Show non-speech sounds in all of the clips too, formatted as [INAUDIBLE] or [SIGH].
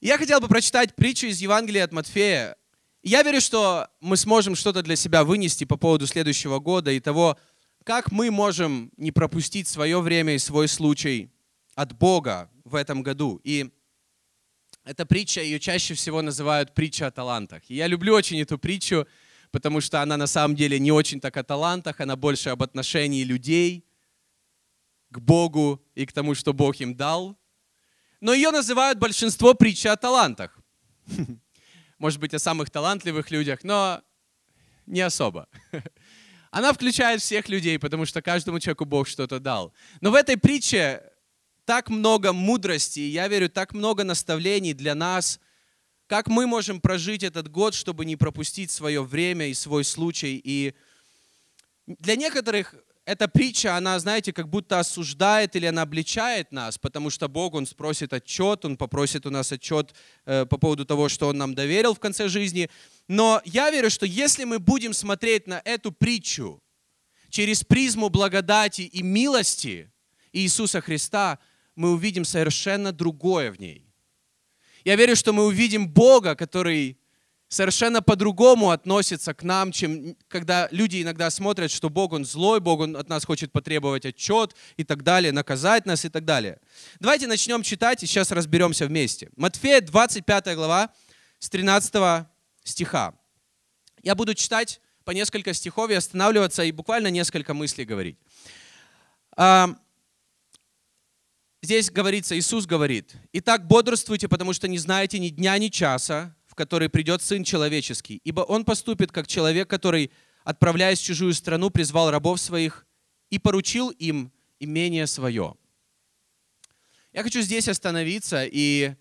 Я хотел бы прочитать притчу из Евангелия от Матфея. Я верю, что мы сможем что-то для себя вынести по поводу следующего года и того, как мы можем не пропустить свое время и свой случай от Бога в этом году. И эта притча, ее чаще всего называют притча о талантах. И я люблю очень эту притчу, потому что она на самом деле не очень так о талантах, она больше об отношении людей к Богу и к тому, что Бог им дал. Но ее называют большинство притчи о талантах. [LAUGHS] Может быть, о самых талантливых людях, но не особо. [LAUGHS] Она включает всех людей, потому что каждому человеку Бог что-то дал. Но в этой притче так много мудрости, я верю, так много наставлений для нас, как мы можем прожить этот год, чтобы не пропустить свое время и свой случай. И для некоторых эта притча, она, знаете, как будто осуждает или она обличает нас, потому что Бог, Он спросит отчет, Он попросит у нас отчет э, по поводу того, что Он нам доверил в конце жизни. Но я верю, что если мы будем смотреть на эту притчу через призму благодати и милости Иисуса Христа, мы увидим совершенно другое в ней. Я верю, что мы увидим Бога, который совершенно по-другому относится к нам, чем когда люди иногда смотрят, что Бог, Он злой, Бог, Он от нас хочет потребовать отчет и так далее, наказать нас и так далее. Давайте начнем читать и сейчас разберемся вместе. Матфея, 25 глава, с 13 стиха. Я буду читать по несколько стихов и останавливаться, и буквально несколько мыслей говорить. А, здесь говорится, Иисус говорит, «Итак, бодрствуйте, потому что не знаете ни дня, ни часа, который придет Сын Человеческий. Ибо Он поступит, как человек, который, отправляясь в чужую страну, призвал рабов своих и поручил им имение свое». Я хочу здесь остановиться, и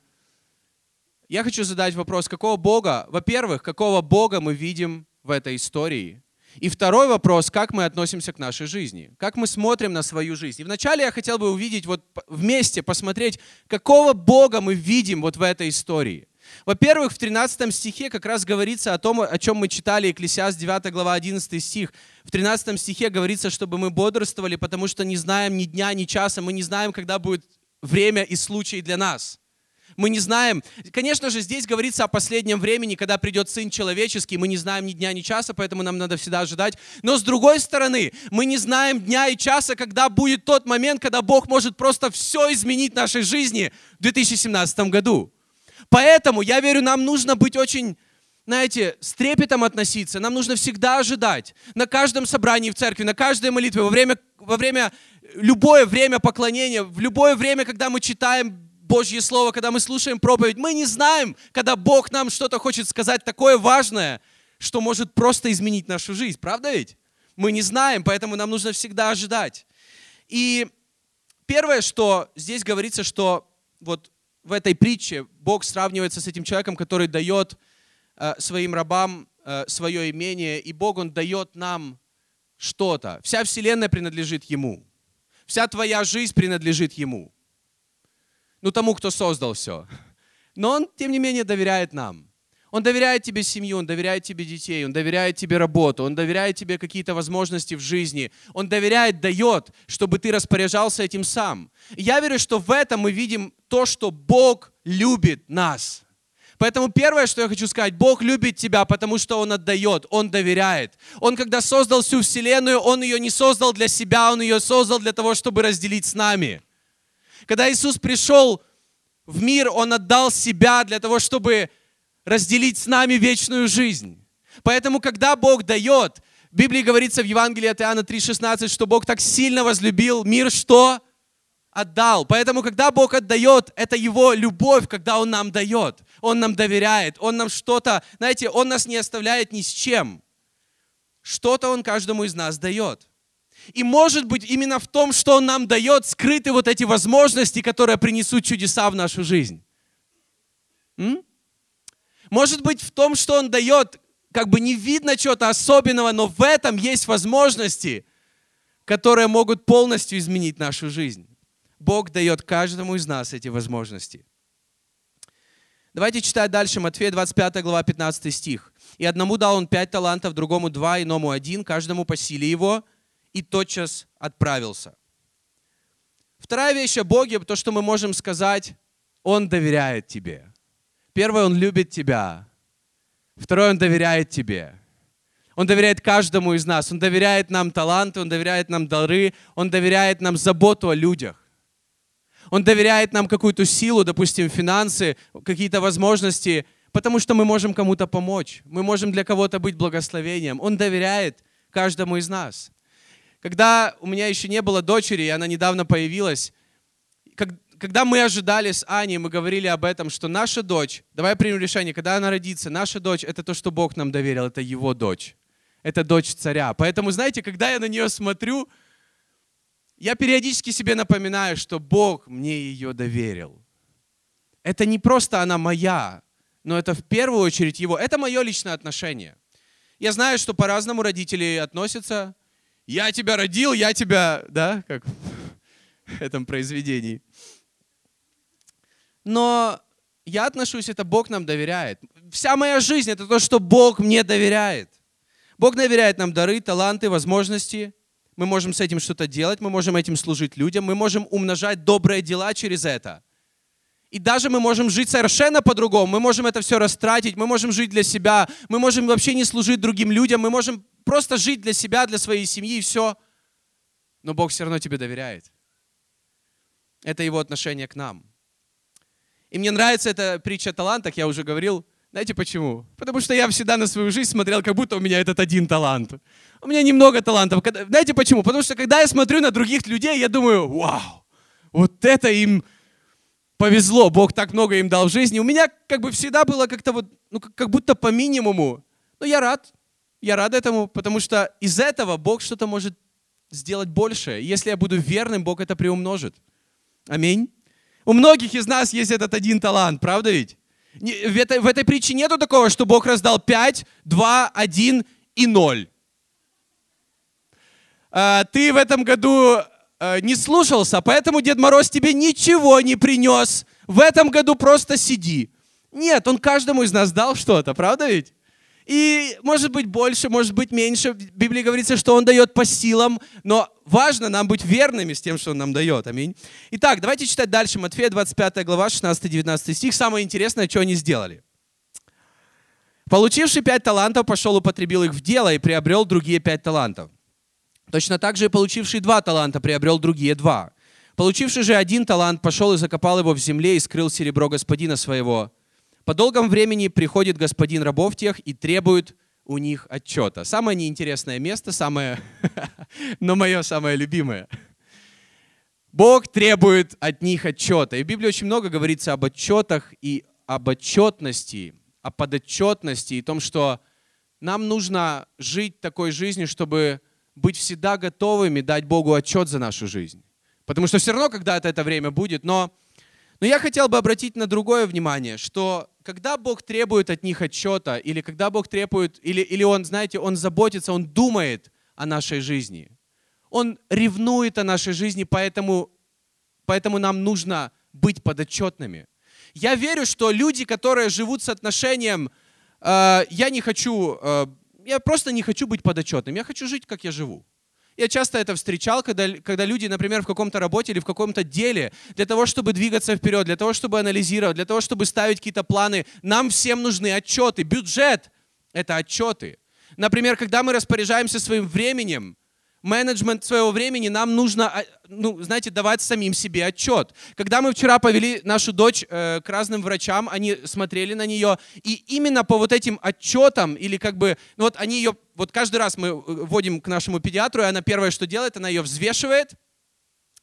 я хочу задать вопрос, какого Бога, во-первых, какого Бога мы видим в этой истории – и второй вопрос, как мы относимся к нашей жизни, как мы смотрим на свою жизнь. И вначале я хотел бы увидеть, вот вместе посмотреть, какого Бога мы видим вот в этой истории. Во-первых, в 13 стихе как раз говорится о том, о чем мы читали, Екклесиас 9 глава 11 стих. В 13 стихе говорится, чтобы мы бодрствовали, потому что не знаем ни дня, ни часа, мы не знаем, когда будет время и случай для нас мы не знаем. Конечно же, здесь говорится о последнем времени, когда придет Сын Человеческий, мы не знаем ни дня, ни часа, поэтому нам надо всегда ожидать. Но с другой стороны, мы не знаем дня и часа, когда будет тот момент, когда Бог может просто все изменить в нашей жизни в 2017 году. Поэтому, я верю, нам нужно быть очень знаете, с трепетом относиться. Нам нужно всегда ожидать. На каждом собрании в церкви, на каждой молитве, во время, во время любое время поклонения, в любое время, когда мы читаем Божье Слово, когда мы слушаем проповедь, мы не знаем, когда Бог нам что-то хочет сказать такое важное, что может просто изменить нашу жизнь. Правда ведь? Мы не знаем, поэтому нам нужно всегда ожидать. И первое, что здесь говорится, что вот в этой притче Бог сравнивается с этим человеком, который дает э, своим рабам э, свое имение, и Бог, Он дает нам что-то. Вся вселенная принадлежит Ему. Вся твоя жизнь принадлежит Ему ну, тому, кто создал все. Но Он, тем не менее, доверяет нам. Он доверяет тебе семью, Он доверяет тебе детей, Он доверяет тебе работу, Он доверяет тебе какие-то возможности в жизни. Он доверяет, дает, чтобы ты распоряжался этим сам. Я верю, что в этом мы видим то, что Бог любит нас. Поэтому первое, что я хочу сказать, Бог любит тебя, потому что Он отдает, Он доверяет. Он, когда создал всю Вселенную, Он ее не создал для себя, Он ее создал для того, чтобы разделить с нами. Когда Иисус пришел в мир, Он отдал себя для того, чтобы разделить с нами вечную жизнь. Поэтому, когда Бог дает, в Библии говорится в Евангелии от Иоанна 3,16, что Бог так сильно возлюбил мир, что отдал. Поэтому, когда Бог отдает, это Его любовь, когда Он нам дает. Он нам доверяет, Он нам что-то, знаете, Он нас не оставляет ни с чем. Что-то Он каждому из нас дает. И может быть именно в том, что Он нам дает, скрыты вот эти возможности, которые принесут чудеса в нашу жизнь. М? Может быть в том, что Он дает, как бы не видно чего-то особенного, но в этом есть возможности, которые могут полностью изменить нашу жизнь. Бог дает каждому из нас эти возможности. Давайте читать дальше Матфея 25 глава 15 стих. «И одному дал он пять талантов, другому два, иному один, каждому по силе его, и тотчас отправился. Вторая вещь о Боге, то, что мы можем сказать, Он доверяет тебе. Первое, Он любит тебя. Второе, Он доверяет тебе. Он доверяет каждому из нас. Он доверяет нам таланты, Он доверяет нам дары, Он доверяет нам заботу о людях. Он доверяет нам какую-то силу, допустим, финансы, какие-то возможности, потому что мы можем кому-то помочь. Мы можем для кого-то быть благословением. Он доверяет каждому из нас. Когда у меня еще не было дочери, и она недавно появилась, когда мы ожидали с Аней, мы говорили об этом, что наша дочь, давай примем решение, когда она родится, наша дочь — это то, что Бог нам доверил, это Его дочь. Это дочь царя. Поэтому, знаете, когда я на нее смотрю, я периодически себе напоминаю, что Бог мне ее доверил. Это не просто она моя, но это в первую очередь Его. Это мое личное отношение. Я знаю, что по-разному родители относятся. Я тебя родил, я тебя, да, как в этом произведении. Но я отношусь, это Бог нам доверяет. Вся моя жизнь — это то, что Бог мне доверяет. Бог доверяет нам дары, таланты, возможности. Мы можем с этим что-то делать, мы можем этим служить людям, мы можем умножать добрые дела через это. И даже мы можем жить совершенно по-другому, мы можем это все растратить, мы можем жить для себя, мы можем вообще не служить другим людям, мы можем просто жить для себя, для своей семьи и все. Но Бог все равно тебе доверяет. Это Его отношение к нам. И мне нравится эта притча о талантах, я уже говорил. Знаете почему? Потому что я всегда на свою жизнь смотрел, как будто у меня этот один талант. У меня немного талантов. Знаете почему? Потому что когда я смотрю на других людей, я думаю, вау, вот это им повезло, Бог так много им дал в жизни. У меня как бы всегда было как-то вот, ну как будто по минимуму. Но я рад, я рад этому, потому что из этого Бог что-то может сделать больше. Если я буду верным, Бог это приумножит. Аминь. У многих из нас есть этот один талант, правда ведь? В этой, в этой притче нету такого, что Бог раздал 5, 2, 1 и 0. А, ты в этом году а, не слушался, поэтому Дед Мороз тебе ничего не принес. В этом году просто сиди. Нет, он каждому из нас дал что-то, правда ведь? И может быть больше, может быть меньше. В Библии говорится, что Он дает по силам, но важно нам быть верными с тем, что Он нам дает. Аминь. Итак, давайте читать дальше. Матфея 25 глава, 16-19 стих. Самое интересное, что они сделали. Получивший пять талантов пошел, употребил их в дело и приобрел другие пять талантов. Точно так же и получивший два таланта приобрел другие два. Получивший же один талант пошел и закопал его в земле и скрыл серебро господина своего. По долгом времени приходит господин рабов тех и требует у них отчета. Самое неинтересное место, самое, [LAUGHS] но мое самое любимое. Бог требует от них отчета. И в Библии очень много говорится об отчетах и об отчетности, о подотчетности и том, что нам нужно жить такой жизнью, чтобы быть всегда готовыми дать Богу отчет за нашу жизнь. Потому что все равно когда-то это время будет, но но я хотел бы обратить на другое внимание, что когда Бог требует от них отчета, или когда Бог требует, или, или Он, знаете, Он заботится, Он думает о нашей жизни. Он ревнует о нашей жизни, поэтому, поэтому нам нужно быть подотчетными. Я верю, что люди, которые живут с отношением, э, я не хочу, э, я просто не хочу быть подотчетным, я хочу жить, как я живу. Я часто это встречал, когда, когда люди, например, в каком-то работе или в каком-то деле, для того, чтобы двигаться вперед, для того, чтобы анализировать, для того, чтобы ставить какие-то планы, нам всем нужны отчеты. Бюджет — это отчеты. Например, когда мы распоряжаемся своим временем, менеджмент своего времени нам нужно, а, ну, знаете, давать самим себе отчет. Когда мы вчера повели нашу дочь э, к разным врачам, они смотрели на нее, и именно по вот этим отчетам, или как бы, ну вот они ее, вот каждый раз мы э, вводим к нашему педиатру, и она первое, что делает, она ее взвешивает,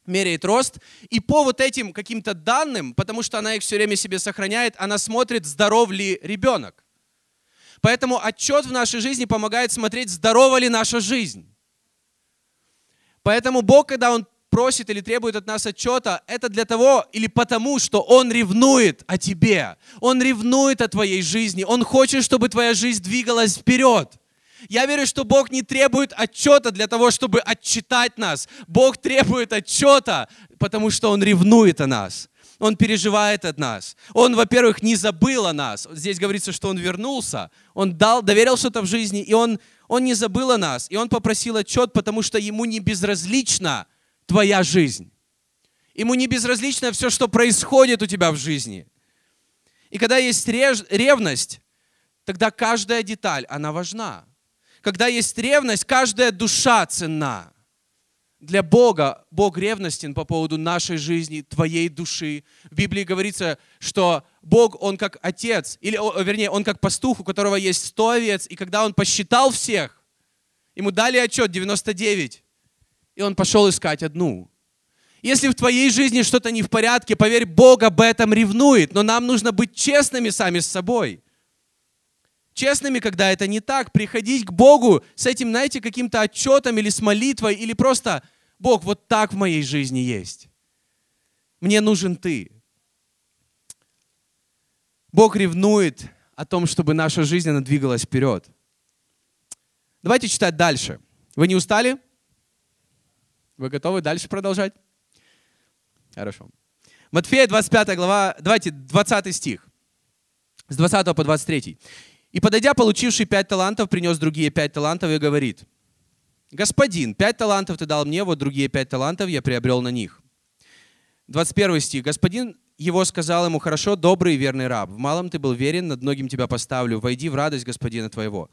меряет рост, и по вот этим каким-то данным, потому что она их все время себе сохраняет, она смотрит, здоров ли ребенок. Поэтому отчет в нашей жизни помогает смотреть, здорова ли наша жизнь. Поэтому Бог, когда Он просит или требует от нас отчета, это для того или потому, что Он ревнует о тебе. Он ревнует о твоей жизни. Он хочет, чтобы твоя жизнь двигалась вперед. Я верю, что Бог не требует отчета для того, чтобы отчитать нас. Бог требует отчета, потому что Он ревнует о нас. Он переживает от нас. Он, во-первых, не забыл о нас. Здесь говорится, что Он вернулся. Он дал, доверил что-то в жизни, и Он он не забыл о нас, и он попросил отчет, потому что ему не безразлична твоя жизнь. Ему не безразлично все, что происходит у тебя в жизни. И когда есть ревность, тогда каждая деталь, она важна. Когда есть ревность, каждая душа ценна. Для Бога Бог ревностен по поводу нашей жизни, твоей души. В Библии говорится, что Бог, Он как отец, или, вернее, Он как пастух, у которого есть сто овец, и когда Он посчитал всех, ему дали отчет 99, и он пошел искать одну. Если в твоей жизни что-то не в порядке, поверь, Бог об этом ревнует, но нам нужно быть честными сами с собой. Честными, когда это не так, приходить к Богу с этим, знаете, каким-то отчетом или с молитвой, или просто, Бог, вот так в моей жизни есть. Мне нужен Ты. Бог ревнует о том, чтобы наша жизнь, она двигалась вперед. Давайте читать дальше. Вы не устали? Вы готовы дальше продолжать? Хорошо. Матфея 25 глава, давайте 20 стих. С 20 по 23. «И подойдя, получивший пять талантов, принес другие пять талантов и говорит, «Господин, пять талантов ты дал мне, вот другие пять талантов я приобрел на них». 21 стих. «Господин его сказал ему, хорошо, добрый и верный раб, в малом ты был верен, над многим тебя поставлю, войди в радость господина твоего».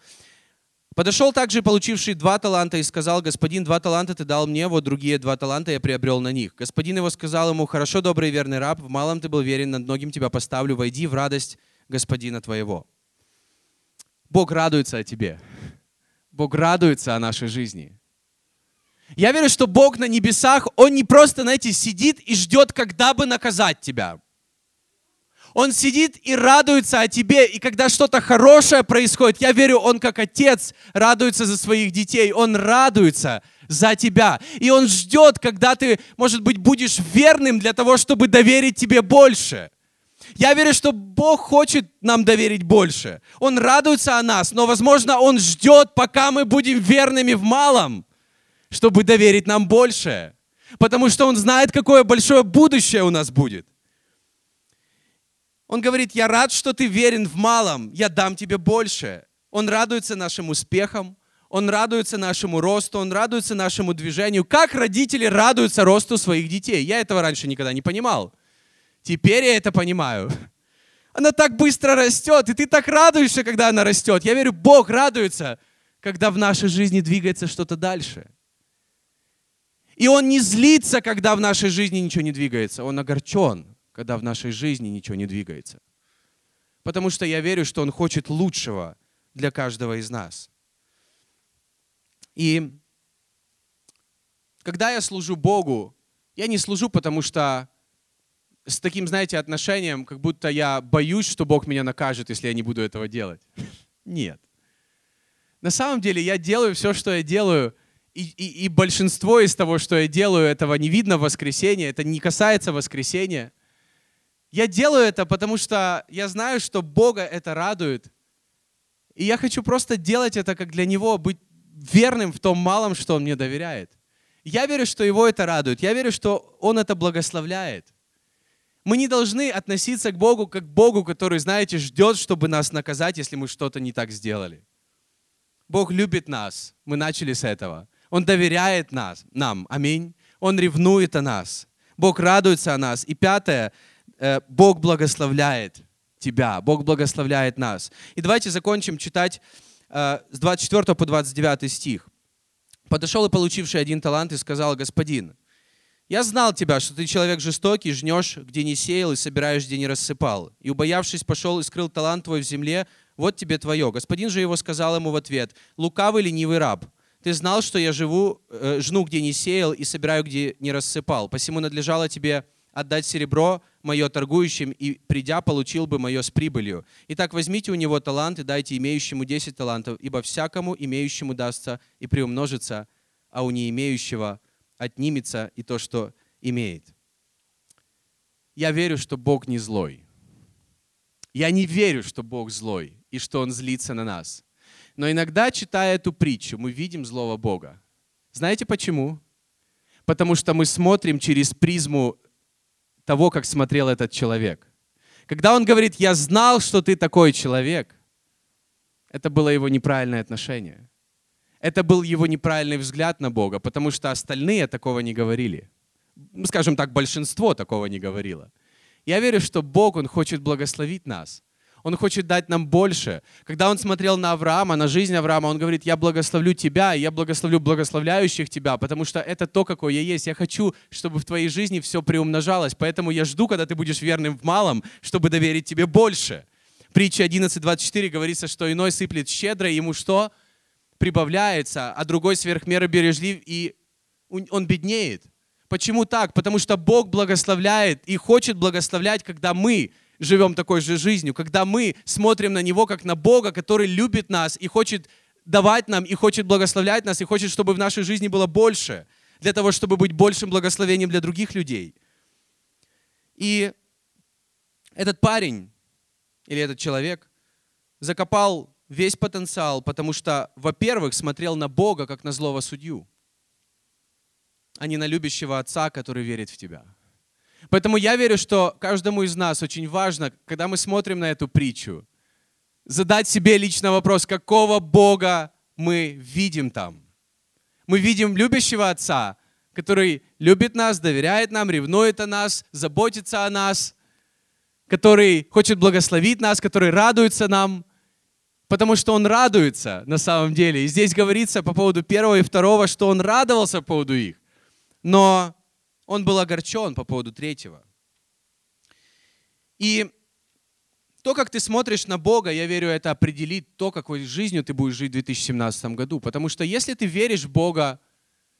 Подошел также получивший два таланта и сказал, господин, два таланта ты дал мне, вот другие два таланта я приобрел на них. Господин его сказал ему, хорошо, добрый и верный раб, в малом ты был верен, над многим тебя поставлю, войди в радость господина твоего. Бог радуется о тебе. Бог радуется о нашей жизни. Я верю, что Бог на небесах, Он не просто, знаете, сидит и ждет, когда бы наказать тебя. Он сидит и радуется о тебе, и когда что-то хорошее происходит, я верю, он как отец радуется за своих детей, он радуется за тебя. И он ждет, когда ты, может быть, будешь верным для того, чтобы доверить тебе больше. Я верю, что Бог хочет нам доверить больше. Он радуется о нас, но, возможно, Он ждет, пока мы будем верными в малом, чтобы доверить нам больше. Потому что Он знает, какое большое будущее у нас будет. Он говорит, я рад, что ты верен в малом, я дам тебе больше. Он радуется нашим успехам, он радуется нашему росту, он радуется нашему движению. Как родители радуются росту своих детей? Я этого раньше никогда не понимал. Теперь я это понимаю. Она так быстро растет, и ты так радуешься, когда она растет. Я верю, Бог радуется, когда в нашей жизни двигается что-то дальше. И Он не злится, когда в нашей жизни ничего не двигается. Он огорчен когда в нашей жизни ничего не двигается. Потому что я верю, что Он хочет лучшего для каждого из нас. И когда я служу Богу, я не служу, потому что с таким, знаете, отношением, как будто я боюсь, что Бог меня накажет, если я не буду этого делать. [LAUGHS] Нет. На самом деле я делаю все, что я делаю, и, и, и большинство из того, что я делаю, этого не видно в воскресенье, это не касается воскресенья. Я делаю это, потому что я знаю, что Бога это радует. И я хочу просто делать это как для Него, быть верным в том малом, что Он мне доверяет. Я верю, что Его это радует. Я верю, что Он это благословляет. Мы не должны относиться к Богу как к Богу, который, знаете, ждет, чтобы нас наказать, если мы что-то не так сделали. Бог любит нас. Мы начали с этого. Он доверяет нас, нам. Аминь. Он ревнует о нас. Бог радуется о нас. И пятое, Э, Бог благословляет тебя, Бог благословляет нас. И давайте закончим читать э, с 24 по 29 стих. «Подошел и получивший один талант и сказал, «Господин, я знал тебя, что ты человек жестокий, жнешь, где не сеял, и собираешь, где не рассыпал. И, убоявшись, пошел и скрыл талант твой в земле, вот тебе твое. Господин же его сказал ему в ответ, лукавый ленивый раб, ты знал, что я живу, э, жну, где не сеял, и собираю, где не рассыпал. Посему надлежало тебе отдать серебро мое торгующим, и придя, получил бы мое с прибылью. Итак, возьмите у него талант и дайте имеющему 10 талантов, ибо всякому имеющему дастся и приумножится, а у не имеющего отнимется и то, что имеет. Я верю, что Бог не злой. Я не верю, что Бог злой и что Он злится на нас. Но иногда, читая эту притчу, мы видим злого Бога. Знаете почему? Потому что мы смотрим через призму того, как смотрел этот человек. Когда он говорит, я знал, что ты такой человек, это было его неправильное отношение. Это был его неправильный взгляд на Бога, потому что остальные такого не говорили. Ну, скажем так, большинство такого не говорило. Я верю, что Бог, Он хочет благословить нас. Он хочет дать нам больше. Когда он смотрел на Авраама, на жизнь Авраама, он говорит, я благословлю тебя, и я благословлю благословляющих тебя, потому что это то, какой я есть. Я хочу, чтобы в твоей жизни все приумножалось, поэтому я жду, когда ты будешь верным в малом, чтобы доверить тебе больше. Притча 11.24 говорится, что иной сыплет щедро, ему что? Прибавляется, а другой сверх меры бережлив, и он беднеет. Почему так? Потому что Бог благословляет и хочет благословлять, когда мы живем такой же жизнью, когда мы смотрим на Него как на Бога, который любит нас и хочет давать нам, и хочет благословлять нас, и хочет, чтобы в нашей жизни было больше, для того, чтобы быть большим благословением для других людей. И этот парень или этот человек закопал весь потенциал, потому что, во-первых, смотрел на Бога как на злого судью, а не на любящего отца, который верит в тебя. Поэтому я верю, что каждому из нас очень важно, когда мы смотрим на эту притчу, задать себе лично вопрос, какого Бога мы видим там. Мы видим любящего Отца, который любит нас, доверяет нам, ревнует о нас, заботится о нас, который хочет благословить нас, который радуется нам, потому что Он радуется на самом деле. И здесь говорится по поводу первого и второго, что Он радовался по поводу их. Но он был огорчен по поводу третьего. И то, как ты смотришь на Бога, я верю, это определит то, какой жизнью ты будешь жить в 2017 году. Потому что если ты веришь в Бога,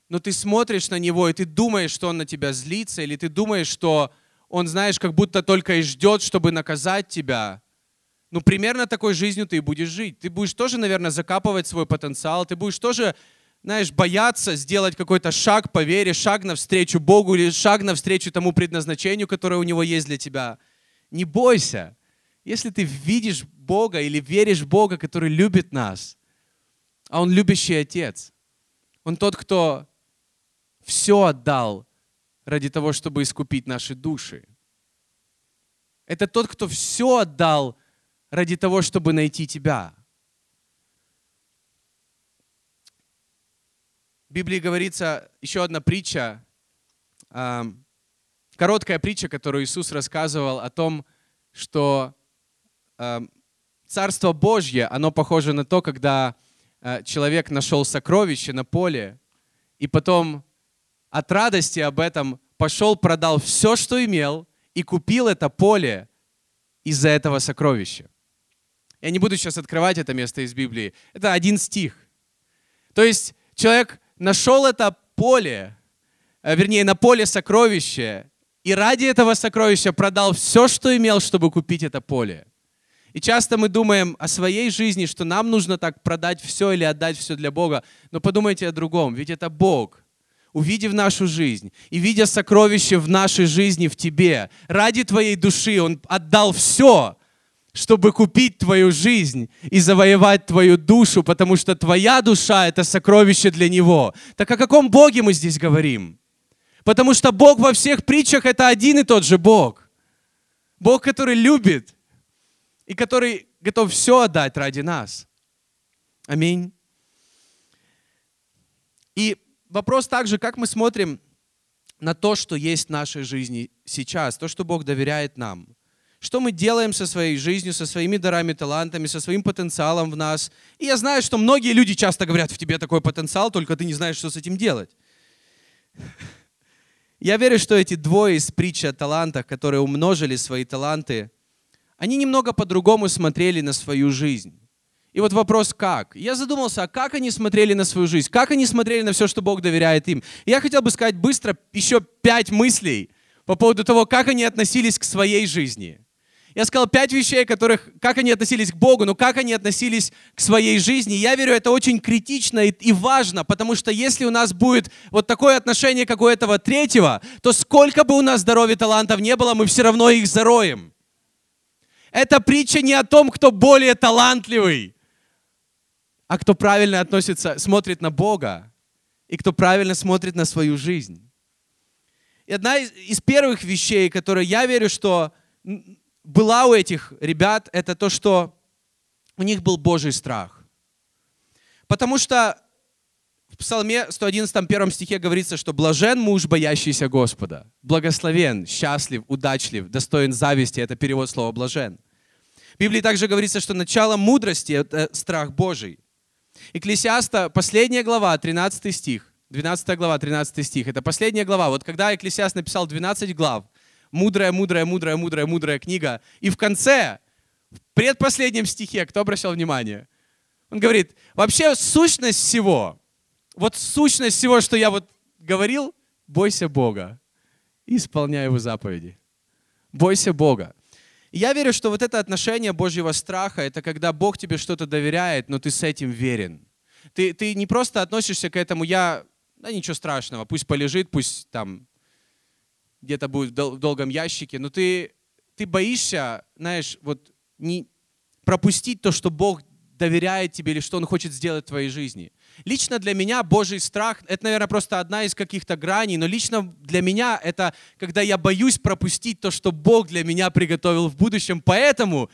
но ты смотришь на Него, и ты думаешь, что Он на тебя злится, или ты думаешь, что Он, знаешь, как будто только и ждет, чтобы наказать тебя, ну, примерно такой жизнью ты и будешь жить. Ты будешь тоже, наверное, закапывать свой потенциал, ты будешь тоже знаешь, бояться сделать какой-то шаг по вере, шаг навстречу Богу или шаг навстречу тому предназначению, которое у Него есть для тебя. Не бойся. Если ты видишь Бога или веришь в Бога, который любит нас, а Он любящий Отец, Он тот, кто все отдал ради того, чтобы искупить наши души. Это тот, кто все отдал ради того, чтобы найти тебя. В Библии говорится еще одна притча, короткая притча, которую Иисус рассказывал о том, что Царство Божье, оно похоже на то, когда э, человек нашел сокровище на поле, и потом от радости об этом пошел, продал все, что имел, и купил это поле из-за этого сокровища. Я не буду сейчас открывать это место из Библии. Это один стих. То есть человек нашел это поле, э, вернее, на поле сокровище, и ради этого сокровища продал все, что имел, чтобы купить это поле. И часто мы думаем о своей жизни, что нам нужно так продать все или отдать все для Бога. Но подумайте о другом, ведь это Бог, увидев нашу жизнь и видя сокровище в нашей жизни, в тебе, ради твоей души Он отдал все, чтобы купить твою жизнь и завоевать твою душу, потому что твоя душа — это сокровище для Него. Так о каком Боге мы здесь говорим? Потому что Бог во всех притчах — это один и тот же Бог. Бог, который любит и который готов все отдать ради нас. Аминь. И вопрос также, как мы смотрим на то, что есть в нашей жизни сейчас, то, что Бог доверяет нам – что мы делаем со своей жизнью, со своими дарами, талантами, со своим потенциалом в нас. И я знаю, что многие люди часто говорят, в тебе такой потенциал, только ты не знаешь, что с этим делать. [LAUGHS] Я верю, что эти двое из притчи о талантах, которые умножили свои таланты, они немного по-другому смотрели на свою жизнь. И вот вопрос, как? Я задумался, а как они смотрели на свою жизнь? Как они смотрели на все, что Бог доверяет им? И я хотел бы сказать быстро еще пять мыслей по поводу того, как они относились к своей жизни. Я сказал пять вещей, которых, как они относились к Богу, но как они относились к своей жизни. Я верю, это очень критично и, и важно, потому что если у нас будет вот такое отношение, как у этого третьего, то сколько бы у нас здоровья талантов не было, мы все равно их зароем. Эта притча не о том, кто более талантливый, а кто правильно относится, смотрит на Бога и кто правильно смотрит на свою жизнь. И одна из, из первых вещей, которые я верю, что была у этих ребят, это то, что у них был Божий страх. Потому что В Псалме 111, первом стихе говорится, что блажен муж, боящийся Господа. Благословен, счастлив, удачлив, достоин зависти. Это перевод слова блажен. В Библии также говорится, что начало мудрости – это страх Божий. Экклесиаста, последняя глава, 13 стих, 12 глава, 13 стих. Это последняя глава. Вот когда Экклесиаст написал 12 глав, мудрая, мудрая, мудрая, мудрая, мудрая книга, и в конце, в предпоследнем стихе, кто обращал внимание? Он говорит, вообще сущность всего, вот сущность всего, что я вот говорил, бойся Бога и исполняй Его заповеди. Бойся Бога. Я верю, что вот это отношение Божьего страха, это когда Бог тебе что-то доверяет, но ты с этим верен. Ты, ты не просто относишься к этому, я, да ничего страшного, пусть полежит, пусть там где-то будет в долгом ящике, но ты, ты боишься, знаешь, вот не пропустить то, что Бог доверяет тебе или что Он хочет сделать в твоей жизни. Лично для меня Божий страх, это, наверное, просто одна из каких-то граней, но лично для меня это, когда я боюсь пропустить то, что Бог для меня приготовил в будущем. Поэтому,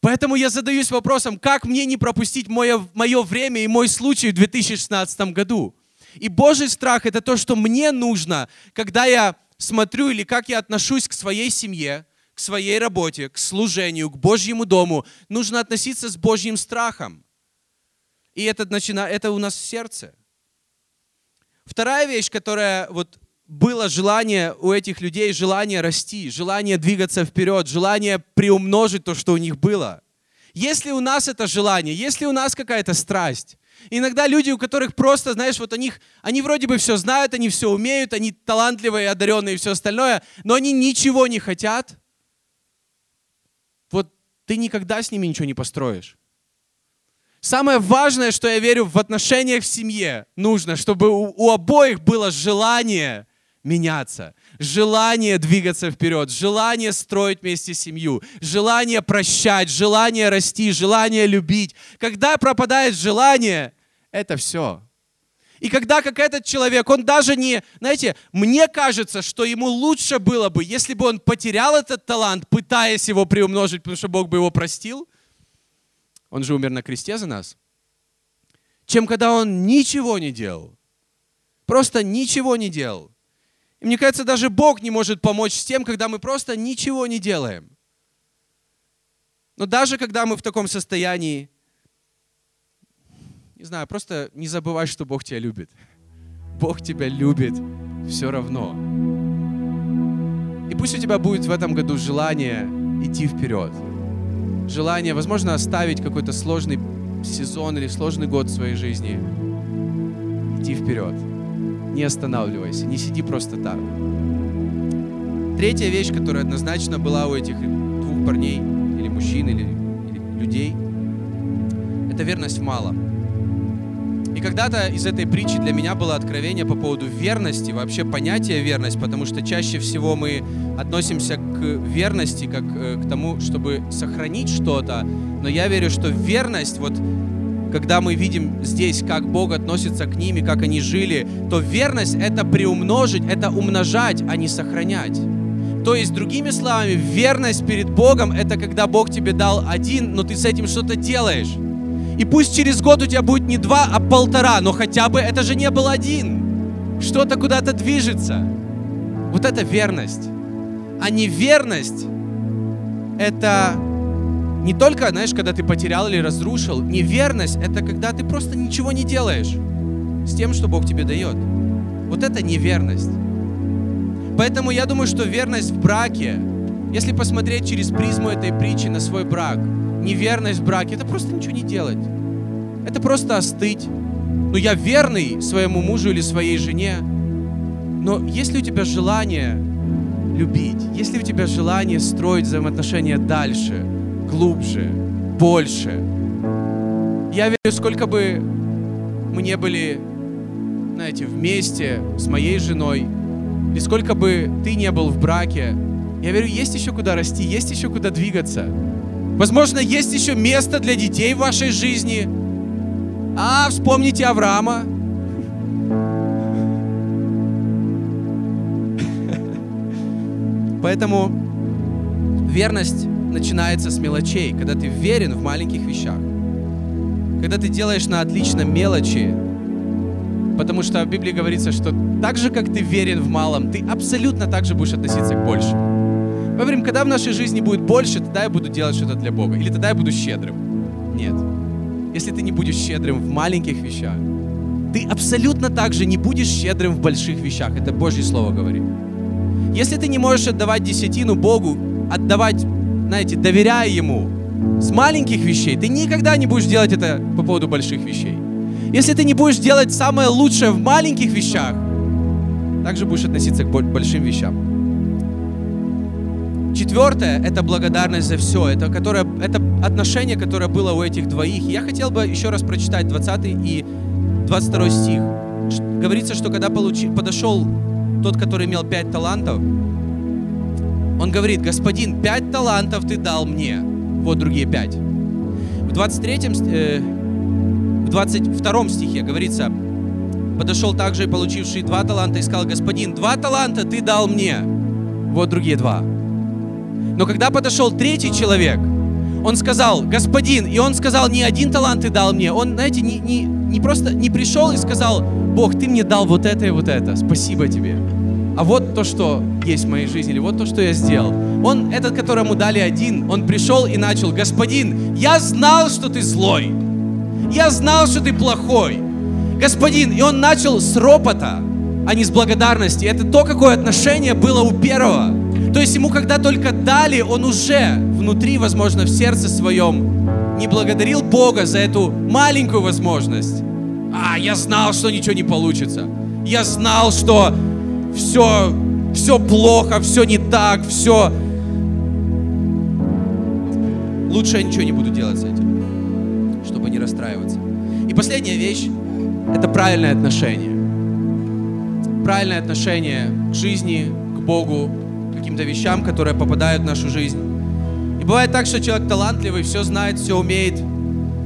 поэтому я задаюсь вопросом, как мне не пропустить мое, мое время и мой случай в 2016 году. И Божий страх — это то, что мне нужно, когда я смотрю или как я отношусь к своей семье, к своей работе, к служению, к Божьему дому, нужно относиться с Божьим страхом. И это, начина... это у нас в сердце. Вторая вещь, которая вот было желание у этих людей, желание расти, желание двигаться вперед, желание приумножить то, что у них было. Если у нас это желание, если у нас какая-то страсть, иногда люди, у которых просто, знаешь, вот у них, они вроде бы все знают, они все умеют, они талантливые, одаренные и все остальное, но они ничего не хотят, вот ты никогда с ними ничего не построишь. Самое важное, что я верю в отношениях в семье, нужно, чтобы у, у обоих было желание меняться, желание двигаться вперед, желание строить вместе семью, желание прощать, желание расти, желание любить. Когда пропадает желание, это все. И когда как этот человек, он даже не, знаете, мне кажется, что ему лучше было бы, если бы он потерял этот талант, пытаясь его приумножить, потому что Бог бы его простил, он же умер на кресте за нас, чем когда он ничего не делал. Просто ничего не делал. И мне кажется, даже Бог не может помочь с тем, когда мы просто ничего не делаем. Но даже когда мы в таком состоянии, не знаю, просто не забывай, что Бог тебя любит. Бог тебя любит все равно. И пусть у тебя будет в этом году желание идти вперед желание, возможно, оставить какой-то сложный сезон или сложный год в своей жизни. Иди вперед. Не останавливайся, не сиди просто так. Третья вещь, которая однозначно была у этих двух парней, или мужчин, или, или людей, это верность в малом. Когда-то из этой притчи для меня было откровение по поводу верности, вообще понятия верность, потому что чаще всего мы относимся к верности как э, к тому, чтобы сохранить что-то. Но я верю, что верность, вот когда мы видим здесь, как Бог относится к ним и как они жили, то верность — это приумножить, это умножать, а не сохранять. То есть, другими словами, верность перед Богом — это когда Бог тебе дал один, но ты с этим что-то делаешь. И пусть через год у тебя будет не два, а полтора, но хотя бы это же не был один. Что-то куда-то движется. Вот это верность. А неверность — это не только, знаешь, когда ты потерял или разрушил. Неверность — это когда ты просто ничего не делаешь с тем, что Бог тебе дает. Вот это неверность. Поэтому я думаю, что верность в браке, если посмотреть через призму этой притчи на свой брак — неверность в браке, это просто ничего не делать. Это просто остыть. Ну, я верный своему мужу или своей жене, но если у тебя желание любить, если у тебя желание строить взаимоотношения дальше, глубже, больше, я верю, сколько бы мы не были, знаете, вместе с моей женой, или сколько бы ты не был в браке, я верю, есть еще куда расти, есть еще куда двигаться. Возможно, есть еще место для детей в вашей жизни. А, вспомните Авраама. Поэтому верность начинается с мелочей, когда ты верен в маленьких вещах. Когда ты делаешь на отличном мелочи, Потому что в Библии говорится, что так же, как ты верен в малом, ты абсолютно так же будешь относиться к большему. Мы говорим, когда в нашей жизни будет больше, тогда я буду делать что-то для Бога. Или тогда я буду щедрым. Нет. Если ты не будешь щедрым в маленьких вещах, ты абсолютно так же не будешь щедрым в больших вещах. Это Божье Слово говорит. Если ты не можешь отдавать десятину Богу, отдавать, знаете, доверяя Ему, с маленьких вещей, ты никогда не будешь делать это по поводу больших вещей. Если ты не будешь делать самое лучшее в маленьких вещах, также будешь относиться к большим вещам. Четвертое — это благодарность за все. Это, которое, это отношение, которое было у этих двоих. Я хотел бы еще раз прочитать 20 и 22 стих. Говорится, что когда получи, подошел тот, который имел пять талантов, он говорит, господин, пять талантов ты дал мне, вот другие пять. В 23 э, в 22 стихе говорится, подошел также и получивший два таланта и сказал, господин, два таланта ты дал мне, вот другие два. Но когда подошел третий человек, он сказал, господин, и он сказал, не один талант ты дал мне. Он, знаете, не, не, не просто не пришел и сказал, Бог, ты мне дал вот это и вот это, спасибо тебе. А вот то, что есть в моей жизни, или вот то, что я сделал. Он, этот, которому дали один, он пришел и начал, господин, я знал, что ты злой. Я знал, что ты плохой. Господин, и он начал с ропота, а не с благодарности. Это то, какое отношение было у первого. То есть ему, когда только дали, он уже внутри, возможно, в сердце своем не благодарил Бога за эту маленькую возможность. А, я знал, что ничего не получится. Я знал, что все, все плохо, все не так, все... Лучше я ничего не буду делать с этим, чтобы не расстраиваться. И последняя вещь — это правильное отношение. Правильное отношение к жизни, к Богу, каким-то вещам, которые попадают в нашу жизнь. И бывает так, что человек талантливый, все знает, все умеет,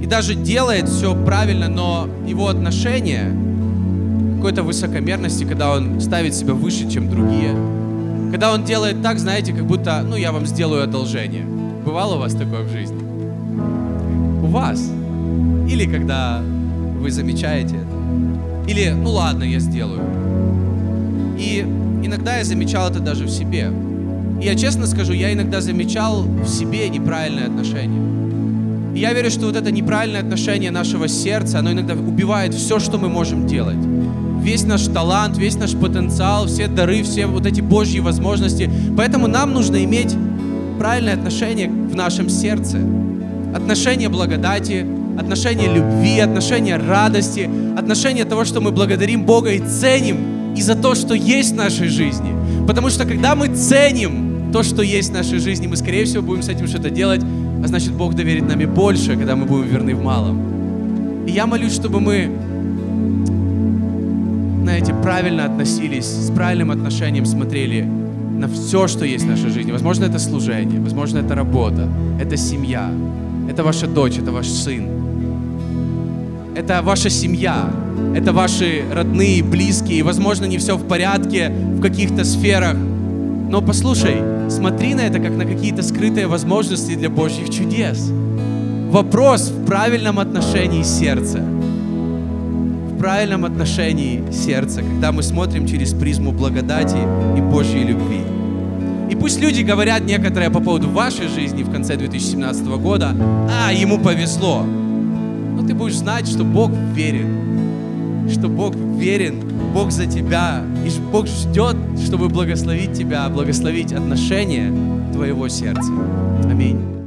и даже делает все правильно, но его отношение какой-то высокомерности, когда он ставит себя выше, чем другие. Когда он делает так, знаете, как будто, ну, я вам сделаю одолжение. Бывало у вас такое в жизни? У вас. Или когда вы замечаете это. Или, ну ладно, я сделаю. И иногда я замечал это даже в себе. И я честно скажу, я иногда замечал в себе неправильное отношение. И я верю, что вот это неправильное отношение нашего сердца, оно иногда убивает все, что мы можем делать. Весь наш талант, весь наш потенциал, все дары, все вот эти Божьи возможности. Поэтому нам нужно иметь правильное отношение в нашем сердце. Отношение благодати, отношение любви, отношение радости, отношение того, что мы благодарим Бога и ценим и за то, что есть в нашей жизни. Потому что когда мы ценим то, что есть в нашей жизни, мы, скорее всего, будем с этим что-то делать, а значит, Бог доверит нами больше, когда мы будем верны в малом. И я молюсь, чтобы мы, знаете, правильно относились, с правильным отношением смотрели на все, что есть в нашей жизни. Возможно, это служение, возможно, это работа, это семья, это ваша дочь, это ваш сын. Это ваша семья, это ваши родные, близкие. И, возможно, не все в порядке в каких-то сферах, но послушай, смотри на это как на какие-то скрытые возможности для Божьих чудес. Вопрос в правильном отношении сердца. В правильном отношении сердца, когда мы смотрим через призму благодати и Божьей любви. И пусть люди говорят некоторые по поводу вашей жизни в конце 2017 года, а, ему повезло. Но ты будешь знать, что Бог верен, что Бог верен Бог за тебя, и Бог ждет, чтобы благословить тебя, благословить отношения твоего сердца. Аминь.